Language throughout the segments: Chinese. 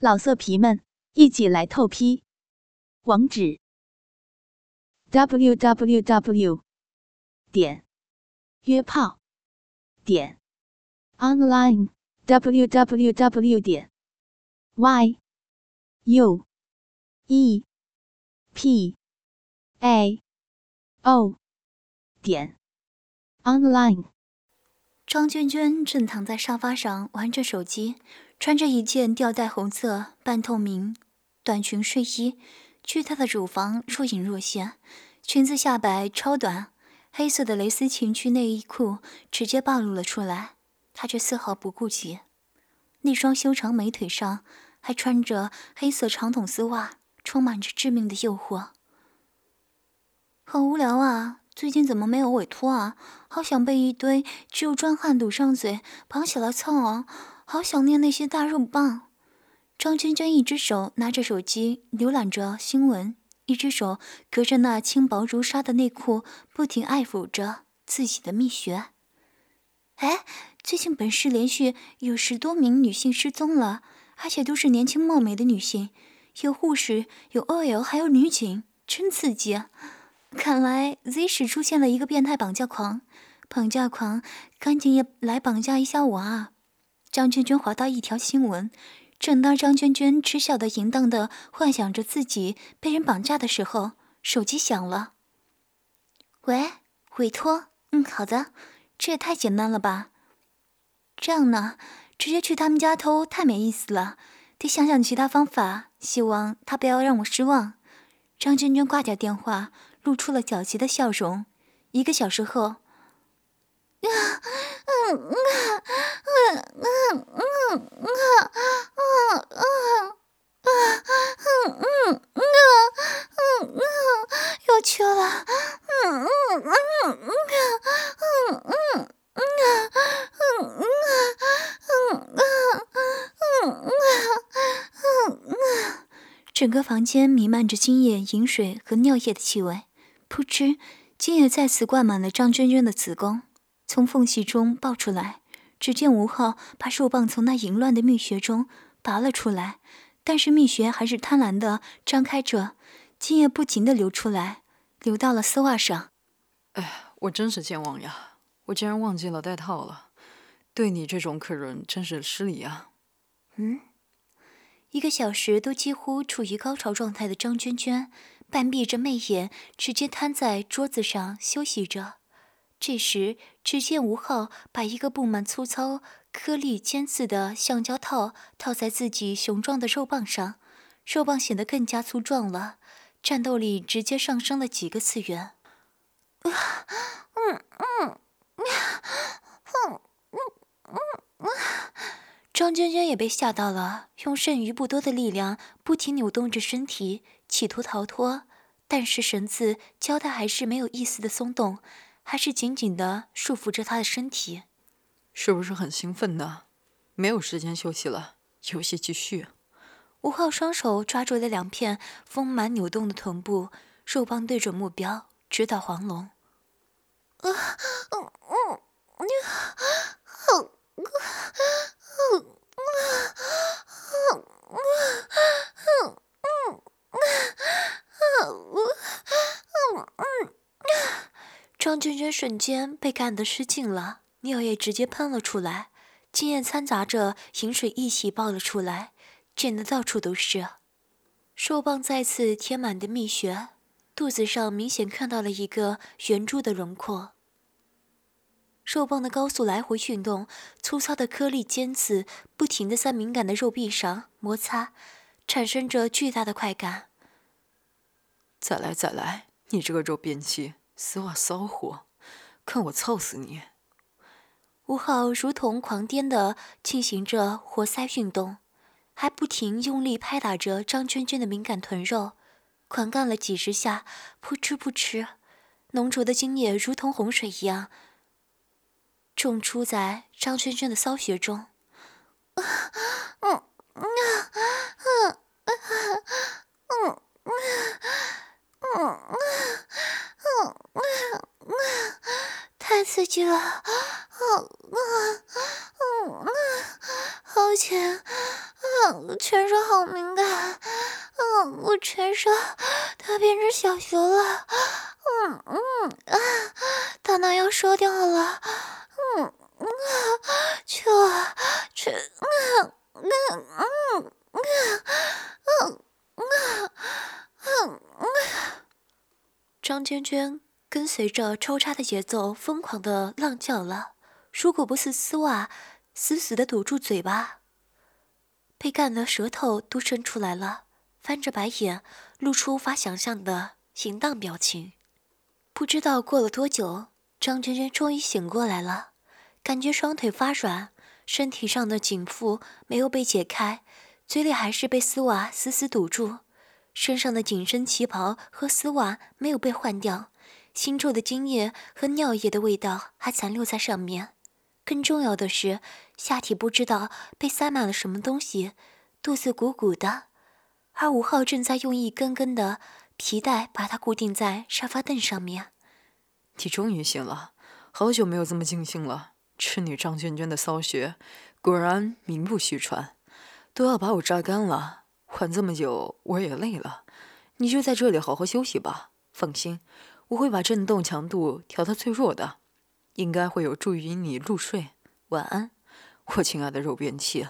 老色皮们，一起来透批！网址：w w w 点约炮点 online w w w 点 y u e p a o 点 online。张娟娟正躺在沙发上玩着手机。穿着一件吊带红色半透明短裙睡衣，巨大的乳房若隐若现，裙子下摆超短，黑色的蕾丝情趣内衣裤直接暴露了出来，她却丝毫不顾及。那双修长美腿上还穿着黑色长筒丝袜，充满着致命的诱惑。好无聊啊！最近怎么没有委托啊？好想被一堆只有壮汉堵上嘴，绑起来蹭啊！好想念那些大肉棒。张娟娟一只手拿着手机浏览着新闻，一只手隔着那轻薄如纱的内裤，不停爱抚着自己的蜜穴。哎，最近本市连续有十多名女性失踪了，而且都是年轻貌美的女性，有护士，有 OL，还有女警，真刺激！看来 Z 市出现了一个变态绑架狂，绑架狂，赶紧也来绑架一下我啊！张娟娟滑到一条新闻，正当张娟娟痴笑的、淫荡的幻想着自己被人绑架的时候，手机响了。喂，委托？嗯，好的。这也太简单了吧？这样呢，直接去他们家偷太没意思了，得想想其他方法。希望他不要让我失望。张娟娟挂掉电话，露出了狡黠的笑容。一个小时后。啊，嗯嗯嗯嗯嗯嗯嗯嗯嗯嗯嗯嗯有趣了，嗯嗯嗯嗯嗯嗯嗯嗯嗯嗯嗯嗯嗯整个房间弥漫着精液、饮水和尿液的气味，噗嗤，精液再次灌满了张娟娟的子宫。从缝隙中爆出来，只见吴昊把手棒从那淫乱的蜜穴中拔了出来，但是蜜穴还是贪婪的张开着，精液不停的流出来，流到了丝袜上。哎，我真是健忘呀，我竟然忘记了带套了，对你这种客人真是失礼啊。嗯，一个小时都几乎处于高潮状态的张娟娟，半闭着媚眼，直接瘫在桌子上休息着。这时，只见吴昊把一个布满粗糙颗粒尖刺的橡胶套套在自己雄壮的肉棒上，肉棒显得更加粗壮了，战斗力直接上升了几个次元。嗯嗯，嗯嗯嗯嗯，张娟娟也被吓到了，用剩余不多的力量不停扭动着身体，企图逃脱，但是绳子胶带还是没有一丝的松动。还是紧紧的束缚着他的身体，是不是很兴奋呢？没有时间休息了，游戏继续。吴昊双手抓住了两片丰满扭动的臀部，肉棒对准目标，直捣黄龙。张娟娟瞬间被干得失禁了，尿液直接喷了出来，精液掺杂着饮水一起爆了出来，溅得到处都是。兽棒再次填满的蜜穴，肚子上明显看到了一个圆柱的轮廓。兽棒的高速来回运动，粗糙的颗粒尖刺不停地在敏感的肉壁上摩擦，产生着巨大的快感。再来，再来，你这个肉便器！丝袜骚货，看我操死你！吴昊如同狂癫的进行着活塞运动，还不停用力拍打着张娟娟的敏感臀肉，狂干了几十下，扑哧扑哧，浓浊的精液如同洪水一样冲出在张娟娟的骚穴中。嗯嗯嗯嗯嗯嗯嗯。太刺激了，好啊啊啊！好紧，啊全身好敏感，嗯，我全身它变成小熊了，嗯嗯啊，大脑要烧掉了，嗯嗯，求啊求啊嗯嗯嗯嗯嗯嗯嗯，张娟娟跟随着抽插的节奏疯狂的浪叫了，如果不是丝袜死死的堵住嘴巴。被干的舌头都伸出来了，翻着白眼，露出无法想象的淫荡表情。不知道过了多久，张娟娟终于醒过来了，感觉双腿发软，身体上的紧缚没有被解开，嘴里还是被丝袜死死堵住，身上的紧身旗袍和丝袜没有被换掉，清臭的精液和尿液的味道还残留在上面。更重要的是，下体不知道被塞满了什么东西，肚子鼓鼓的，而吴昊正在用一根根的皮带把它固定在沙发凳上面。你终于醒了，好久没有这么尽兴了。吃你张娟娟的骚穴，果然名不虚传，都要把我榨干了。缓这么久，我也累了，你就在这里好好休息吧。放心，我会把震动强度调到最弱的。应该会有助于你入睡。晚安，我亲爱的肉便器。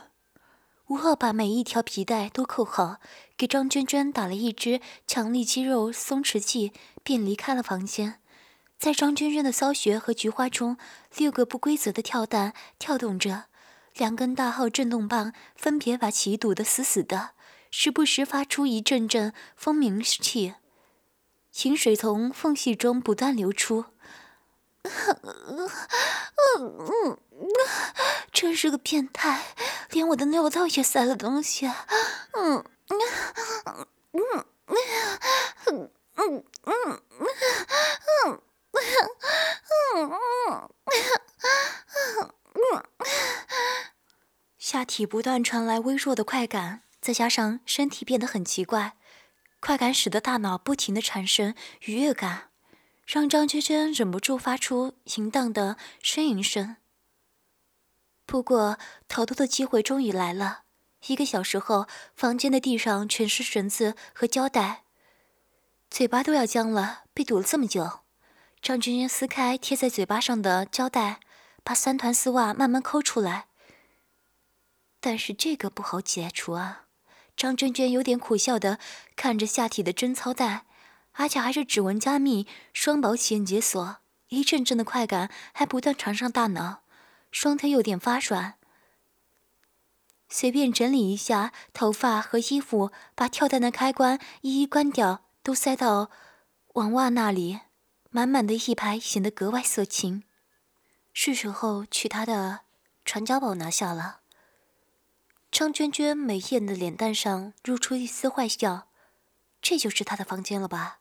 吴昊把每一条皮带都扣好，给张娟娟打了一支强力肌肉松弛剂，便离开了房间。在张娟娟的骚穴和菊花中，六个不规则的跳蛋跳动着，两根大号震动棒分别把其堵得死死的，时不时发出一阵阵蜂鸣气，清水从缝隙中不断流出。真是个变态，连我的尿道也塞了东西。嗯嗯嗯嗯嗯嗯嗯嗯嗯嗯下体不断传来微弱的快感，再加上身体变得很奇怪，快感使得大脑不停的产生愉悦感。让张娟娟忍不住发出淫荡的呻吟声。不过，逃脱的机会终于来了。一个小时后，房间的地上全是绳子和胶带，嘴巴都要僵了，被堵了这么久。张娟娟撕开贴在嘴巴上的胶带，把三团丝袜慢慢抠出来。但是这个不好解除啊！张娟娟有点苦笑的看着下体的贞操带。而且还是指纹加密、双保险解锁，一阵阵的快感还不断传上大脑，双腿有点发软。随便整理一下头发和衣服，把跳蛋的开关一一关掉，都塞到网袜那里，满满的一排显得格外色情。是时候去他的传家宝拿下了。张娟娟美艳的脸蛋上露出一丝坏笑，这就是她的房间了吧？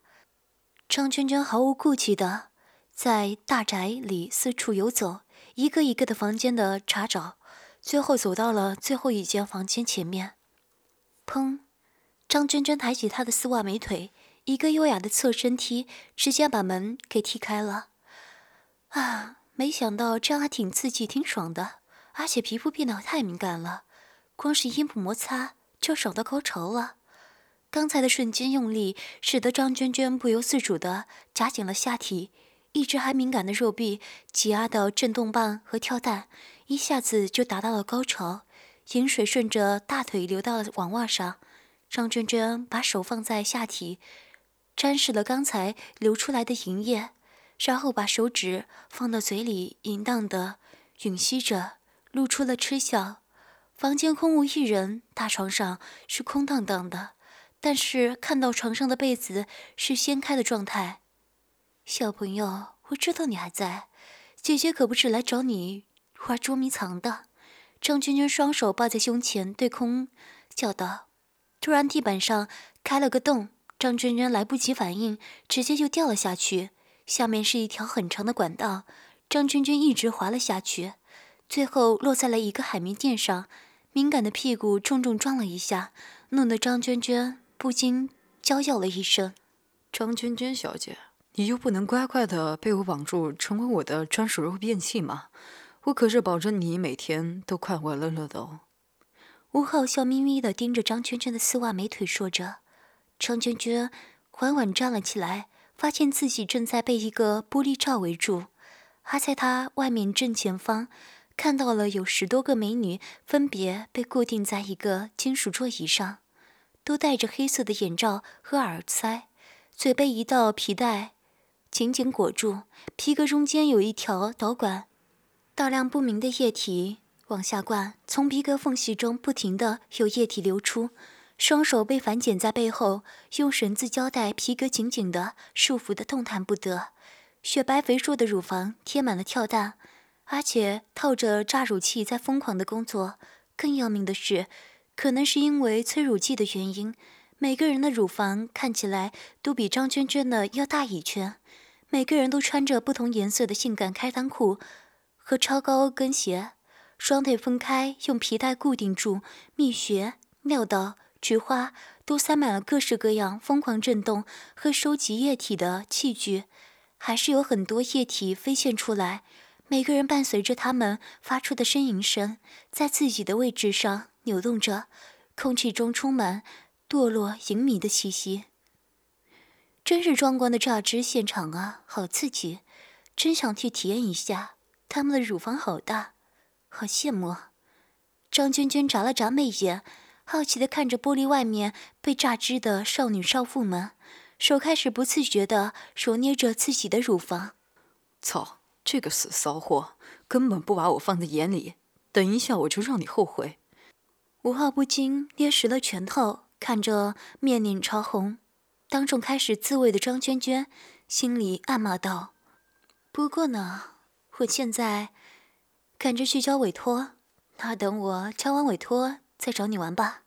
张娟娟毫无顾忌的在大宅里四处游走，一个一个的房间的查找，最后走到了最后一间房间前面。砰！张娟娟抬起她的丝袜美腿，一个优雅的侧身踢，直接把门给踢开了。啊，没想到这样还挺刺激、挺爽的，而且皮肤变得太敏感了，光是阴部摩擦就爽到高潮了。刚才的瞬间用力，使得张娟娟不由自主地夹紧了下体，一直还敏感的肉壁挤压到震动棒和跳蛋，一下子就达到了高潮。饮水顺着大腿流到了网袜上，张娟娟把手放在下体，沾湿了刚才流出来的银液，然后把手指放到嘴里，淫荡地吮吸着，露出了嗤笑。房间空无一人，大床上是空荡荡的。但是看到床上的被子是掀开的状态，小朋友，我知道你还在，姐姐可不是来找你玩捉迷藏的。张娟娟双手抱在胸前，对空叫道。突然地板上开了个洞，张娟娟来不及反应，直接就掉了下去。下面是一条很长的管道，张娟娟一直滑了下去，最后落在了一个海绵垫上，敏感的屁股重重撞了一下，弄得张娟娟。不禁娇叫了一声：“张娟娟小姐，你就不能乖乖的被我绑住，成为我的专属肉便器吗？我可是保证你每天都快快乐乐的哦。”吴昊笑眯眯的盯着张娟娟的丝袜美腿，说着。张娟娟缓缓站了起来，发现自己正在被一个玻璃罩围住，还在她外面正前方，看到了有十多个美女，分别被固定在一个金属座椅上，都戴着黑色的眼罩和耳塞，嘴被一道皮带紧紧裹住，皮革中间有一条导管，大量不明的液体往下灌，从皮革缝隙中不停的有液体流出。双手被反剪在背后，用绳子胶带皮革紧紧的束缚的动弹不得。雪白肥硕的乳房贴满了跳蛋，而且套着榨乳器在疯狂的工作。更要命的是，可能是因为催乳剂的原因，每个人的乳房看起来都比张娟娟的要大一圈。每个人都穿着不同颜色的性感开裆裤和超高跟鞋，双腿分开，用皮带固定住，蜜穴、尿道。菊花都塞满了各式各样疯狂震动和收集液体的器具，还是有很多液体飞溅出来。每个人伴随着他们发出的呻吟声，在自己的位置上扭动着，空气中充满堕落淫靡的气息。真是壮观的榨汁现场啊，好刺激！真想去体验一下。他们的乳房好大，好羡慕。张娟娟眨了眨媚眼。好奇地看着玻璃外面被榨汁的少女少妇们，手开始不自觉地揉捏着自己的乳房。操，这个死骚货根本不把我放在眼里，等一下我就让你后悔。吴昊不禁捏实了拳头，看着面脸潮红、当众开始自慰的张娟娟，心里暗骂道：“不过呢，我现在赶着去交委托，那等我交完委托。”再找你玩吧。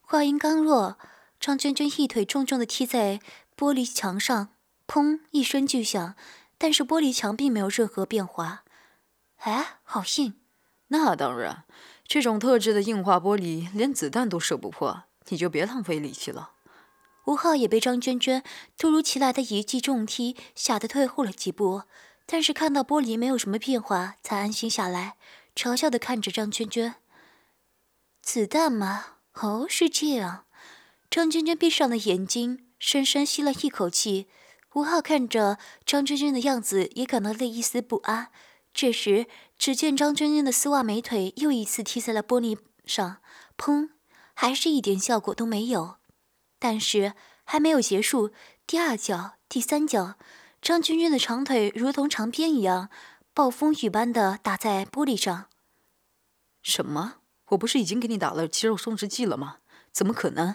话音刚落，张娟娟一腿重重的踢在玻璃墙上，砰一声巨响。但是玻璃墙并没有任何变化。哎，好硬！那当然，这种特制的硬化玻璃连子弹都射不破，你就别浪费力气了。吴昊也被张娟娟突如其来的一记重踢吓得退后了几步，但是看到玻璃没有什么变化，才安心下来，嘲笑的看着张娟娟。子弹吗？哦，是这样。张娟娟闭上了眼睛，深深吸了一口气。吴昊看着张娟娟的样子，也感到了一丝不安。这时，只见张娟娟的丝袜美腿又一次踢在了玻璃上，砰，还是一点效果都没有。但是还没有结束，第二脚、第三脚，张娟娟的长腿如同长鞭一样，暴风雨般的打在玻璃上。什么？我不是已经给你打了肌肉松弛剂了吗？怎么可能？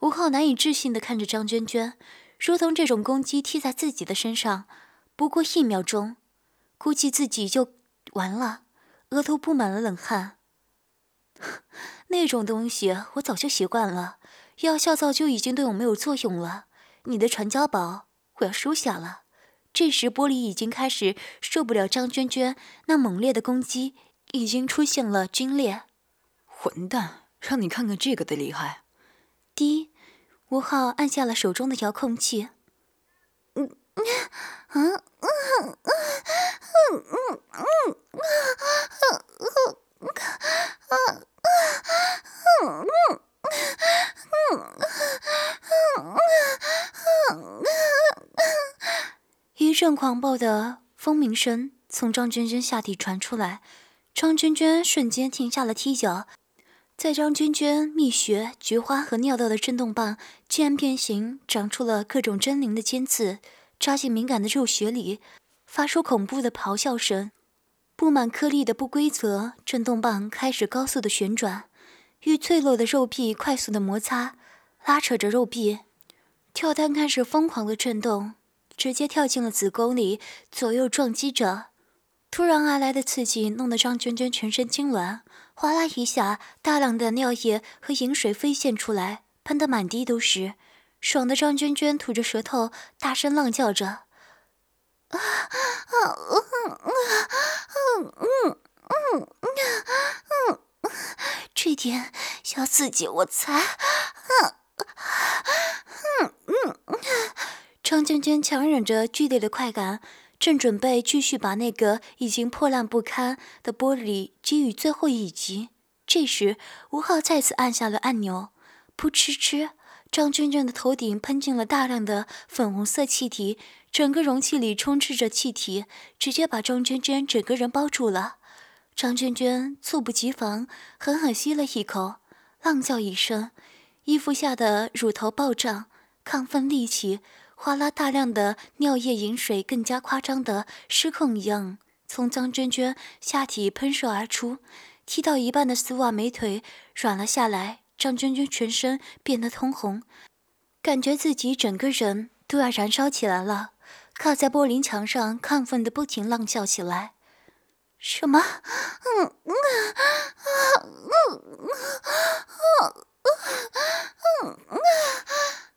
吴昊难以置信地看着张娟娟，如同这种攻击踢在自己的身上，不过一秒钟，估计自己就完了，额头布满了冷汗。那种东西我早就习惯了，药效早就已经对我没有作用了。你的传家宝，我要收下了。这时玻璃已经开始受不了张娟娟那猛烈的攻击。已经出现了皲裂，混蛋！让你看看这个的厉害。滴，吴昊按下了手中的遥控器。嗯嗯嗯嗯嗯嗯嗯一阵狂暴的蜂鸣声从张娟娟下体传出来。张娟娟瞬间停下了踢脚，在张娟娟蜜穴、菊花和尿道的震动棒竟然变形，长出了各种狰狞的尖刺，扎进敏感的肉穴里，发出恐怖的咆哮声。布满颗粒的不规则震动棒开始高速的旋转，与脆弱的肉壁快速的摩擦，拉扯着肉壁。跳蛋开始疯狂的震动，直接跳进了子宫里，左右撞击着。突然而来的刺激弄得张娟娟全身痉挛，哗啦一下，大量的尿液和饮水飞溅出来，喷得满地都是。爽的张娟娟吐着舌头，大声浪叫着：“啊啊嗯嗯嗯嗯嗯嗯，这点小刺激我才……嗯嗯嗯。”张娟娟强忍着剧烈的快感。正准备继续把那个已经破烂不堪的玻璃给予最后一击，这时，吴昊再次按下了按钮，噗嗤嗤，张娟娟的头顶喷进了大量的粉红色气体，整个容器里充斥着气体，直接把张娟娟整个人包住了。张娟娟猝不及防，狠狠吸了一口，浪叫一声，衣服下的乳头暴涨，亢奋立起，哗啦！大量的尿液、饮水更加夸张的失控一样，从张娟娟下体喷射而出。踢到一半的丝袜美腿软了下来，张娟娟全身变得通红，感觉自己整个人都要燃烧起来了。靠在玻璃墙上，亢奋的不停浪叫起来：“什么？”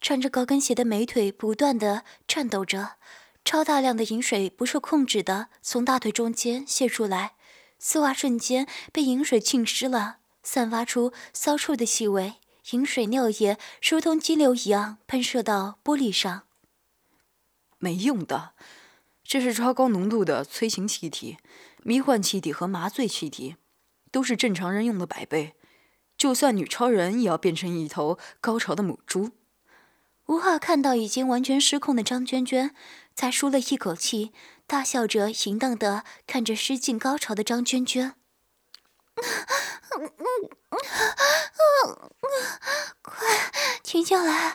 穿着高跟鞋的美腿不断的颤抖着，超大量的饮水不受控制的从大腿中间泄出来，丝袜瞬间被饮水浸湿了，散发出骚臭的气味，饮水尿液如同激流一样喷射到玻璃上。没用的，这是超高浓度的催情气体。迷幻气体和麻醉气体都是正常人用的百倍，就算女超人也要变成一头高潮的母猪。吴昊看到已经完全失控的张娟娟，才舒了一口气，大笑着淫荡的看着失尽高潮的张娟娟。快停下来！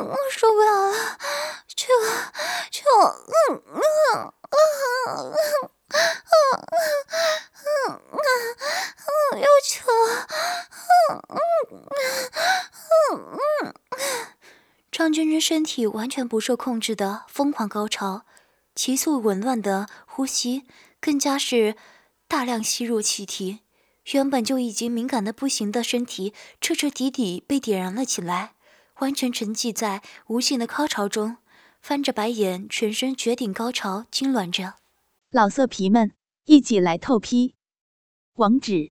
我受不了了，求求，嗯嗯嗯嗯嗯嗯嗯，要求，嗯嗯嗯嗯。张娟娟身体完全不受控制的疯狂高潮，急速紊乱的呼吸，更加是大量吸入气体，原本就已经敏感的不行的身体彻彻底底被点燃了起来。完全沉寂在无限的高潮中，翻着白眼，全身绝顶高潮痉挛着。老色皮们，一起来透批！网址